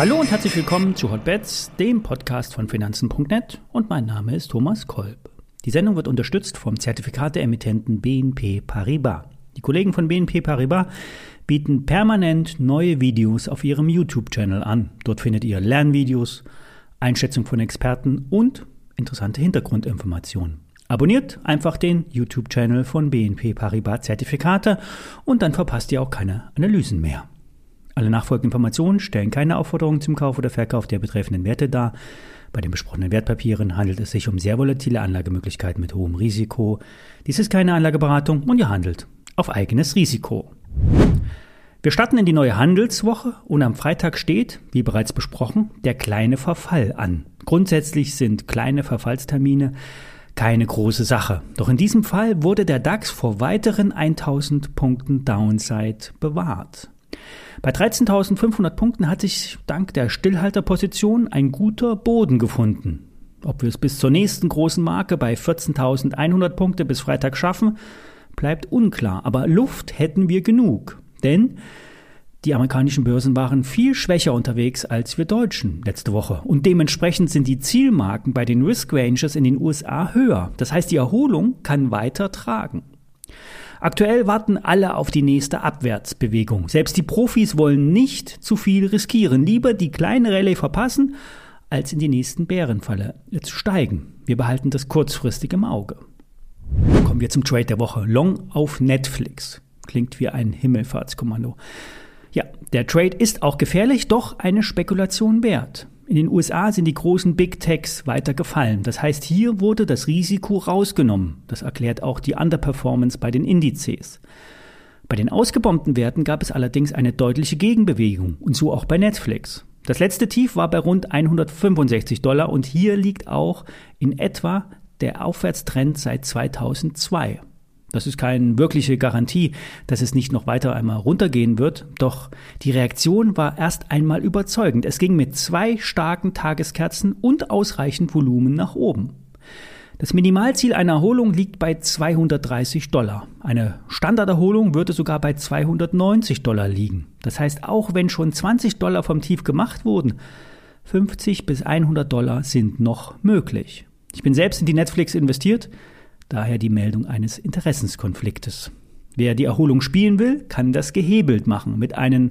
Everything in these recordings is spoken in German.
Hallo und herzlich willkommen zu Hotbets, dem Podcast von Finanzen.net und mein Name ist Thomas Kolb. Die Sendung wird unterstützt vom Zertifikat der Emittenten BNP Paribas. Die Kollegen von BNP Paribas bieten permanent neue Videos auf ihrem YouTube-Channel an. Dort findet ihr Lernvideos, Einschätzung von Experten und interessante Hintergrundinformationen. Abonniert einfach den YouTube-Channel von BNP Paribas Zertifikate und dann verpasst ihr auch keine Analysen mehr. Alle nachfolgenden Informationen stellen keine Aufforderung zum Kauf oder Verkauf der betreffenden Werte dar. Bei den besprochenen Wertpapieren handelt es sich um sehr volatile Anlagemöglichkeiten mit hohem Risiko. Dies ist keine Anlageberatung und ihr handelt auf eigenes Risiko. Wir starten in die neue Handelswoche und am Freitag steht, wie bereits besprochen, der kleine Verfall an. Grundsätzlich sind kleine Verfallstermine keine große Sache. Doch in diesem Fall wurde der DAX vor weiteren 1000 Punkten Downside bewahrt. Bei 13.500 Punkten hat sich dank der Stillhalterposition ein guter Boden gefunden. Ob wir es bis zur nächsten großen Marke bei 14.100 Punkte bis Freitag schaffen, bleibt unklar. Aber Luft hätten wir genug. Denn die amerikanischen Börsen waren viel schwächer unterwegs als wir Deutschen letzte Woche. Und dementsprechend sind die Zielmarken bei den Risk Ranges in den USA höher. Das heißt, die Erholung kann weiter tragen. Aktuell warten alle auf die nächste Abwärtsbewegung. Selbst die Profis wollen nicht zu viel riskieren. Lieber die kleine Rallye verpassen, als in die nächsten Bärenfalle zu steigen. Wir behalten das kurzfristig im Auge. Kommen wir zum Trade der Woche. Long auf Netflix. Klingt wie ein Himmelfahrtskommando. Ja, der Trade ist auch gefährlich, doch eine Spekulation wert. In den USA sind die großen Big Techs weiter gefallen. Das heißt, hier wurde das Risiko rausgenommen. Das erklärt auch die Underperformance bei den Indizes. Bei den ausgebombten Werten gab es allerdings eine deutliche Gegenbewegung und so auch bei Netflix. Das letzte Tief war bei rund 165 Dollar und hier liegt auch in etwa der Aufwärtstrend seit 2002. Das ist keine wirkliche Garantie, dass es nicht noch weiter einmal runtergehen wird, doch die Reaktion war erst einmal überzeugend. Es ging mit zwei starken Tageskerzen und ausreichend Volumen nach oben. Das Minimalziel einer Erholung liegt bei 230 Dollar. Eine Standarderholung würde sogar bei 290 Dollar liegen. Das heißt, auch wenn schon 20 Dollar vom Tief gemacht wurden, 50 bis 100 Dollar sind noch möglich. Ich bin selbst in die Netflix investiert Daher die Meldung eines Interessenskonfliktes. Wer die Erholung spielen will, kann das gehebelt machen mit einem,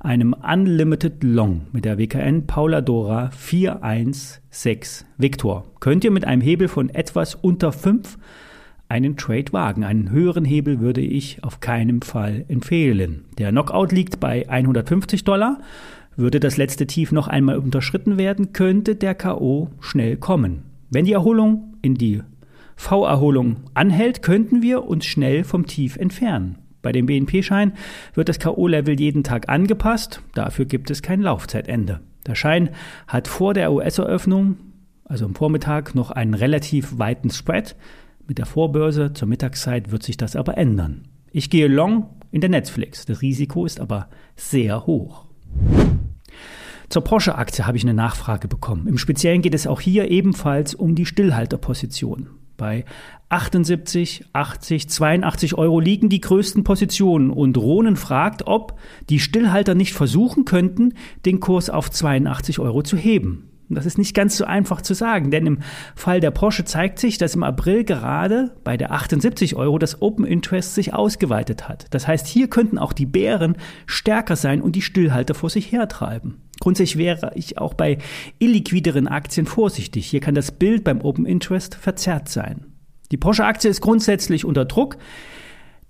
einem Unlimited Long mit der WKN Paula Dora 416 Victor. Könnt ihr mit einem Hebel von etwas unter 5 einen Trade wagen. Einen höheren Hebel würde ich auf keinen Fall empfehlen. Der Knockout liegt bei 150 Dollar. Würde das letzte Tief noch einmal unterschritten werden, könnte der KO schnell kommen. Wenn die Erholung in die V-Erholung anhält, könnten wir uns schnell vom Tief entfernen. Bei dem BNP-Schein wird das K.O.-Level jeden Tag angepasst, dafür gibt es kein Laufzeitende. Der Schein hat vor der US-Eröffnung, also am Vormittag, noch einen relativ weiten Spread. Mit der Vorbörse zur Mittagszeit wird sich das aber ändern. Ich gehe long in der Netflix. Das Risiko ist aber sehr hoch. Zur Porsche-Aktie habe ich eine Nachfrage bekommen. Im Speziellen geht es auch hier ebenfalls um die Stillhalterposition. Bei 78, 80, 82 Euro liegen die größten Positionen und Ronen fragt, ob die Stillhalter nicht versuchen könnten, den Kurs auf 82 Euro zu heben. Das ist nicht ganz so einfach zu sagen, denn im Fall der Porsche zeigt sich, dass im April gerade bei der 78 Euro das Open Interest sich ausgeweitet hat. Das heißt, hier könnten auch die Bären stärker sein und die Stillhalter vor sich hertreiben. Grundsätzlich wäre ich auch bei illiquideren Aktien vorsichtig. Hier kann das Bild beim Open Interest verzerrt sein. Die Porsche-Aktie ist grundsätzlich unter Druck,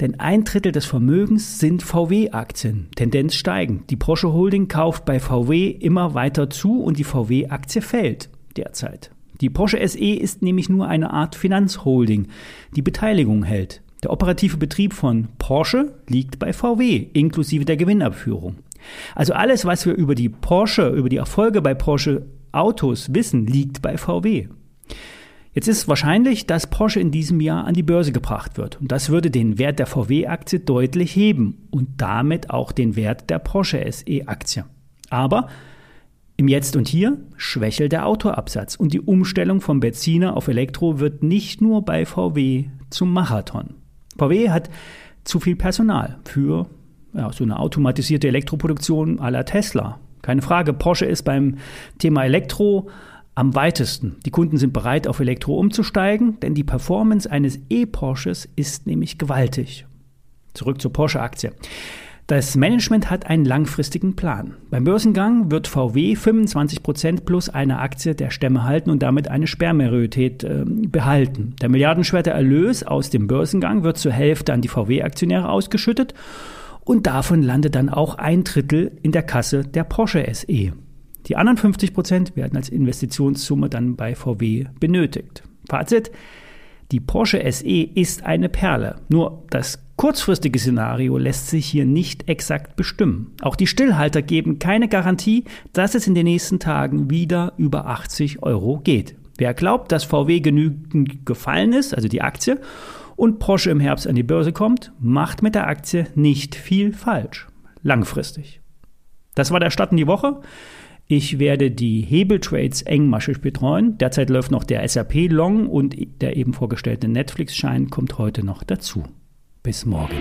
denn ein Drittel des Vermögens sind VW-Aktien, Tendenz steigend. Die Porsche Holding kauft bei VW immer weiter zu und die VW-Aktie fällt derzeit. Die Porsche SE ist nämlich nur eine Art Finanzholding, die Beteiligung hält. Der operative Betrieb von Porsche liegt bei VW, inklusive der Gewinnabführung. Also alles, was wir über die Porsche, über die Erfolge bei Porsche Autos wissen, liegt bei VW. Jetzt ist wahrscheinlich, dass Porsche in diesem Jahr an die Börse gebracht wird. Und das würde den Wert der VW-Aktie deutlich heben und damit auch den Wert der Porsche SE-Aktie. Aber im Jetzt und Hier schwächelt der Autoabsatz und die Umstellung vom Benziner auf Elektro wird nicht nur bei VW zum Marathon. VW hat zu viel Personal für ja, so eine automatisierte Elektroproduktion la Tesla. Keine Frage, Porsche ist beim Thema Elektro am weitesten. Die Kunden sind bereit, auf Elektro umzusteigen, denn die Performance eines E-Porsches ist nämlich gewaltig. Zurück zur Porsche-Aktie. Das Management hat einen langfristigen Plan. Beim Börsengang wird VW 25% plus eine Aktie der Stämme halten und damit eine Sperrmajorität äh, behalten. Der milliardenschwere Erlös aus dem Börsengang wird zur Hälfte an die VW-Aktionäre ausgeschüttet und davon landet dann auch ein Drittel in der Kasse der Porsche SE. Die anderen 50 Prozent werden als Investitionssumme dann bei VW benötigt. Fazit, die Porsche SE ist eine Perle. Nur das kurzfristige Szenario lässt sich hier nicht exakt bestimmen. Auch die Stillhalter geben keine Garantie, dass es in den nächsten Tagen wieder über 80 Euro geht. Wer glaubt, dass VW genügend gefallen ist, also die Aktie, und Porsche im Herbst an die Börse kommt, macht mit der Aktie nicht viel falsch. Langfristig. Das war der Start in die Woche. Ich werde die Hebeltrades engmaschig betreuen. Derzeit läuft noch der SAP Long und der eben vorgestellte Netflix-Schein kommt heute noch dazu. Bis morgen.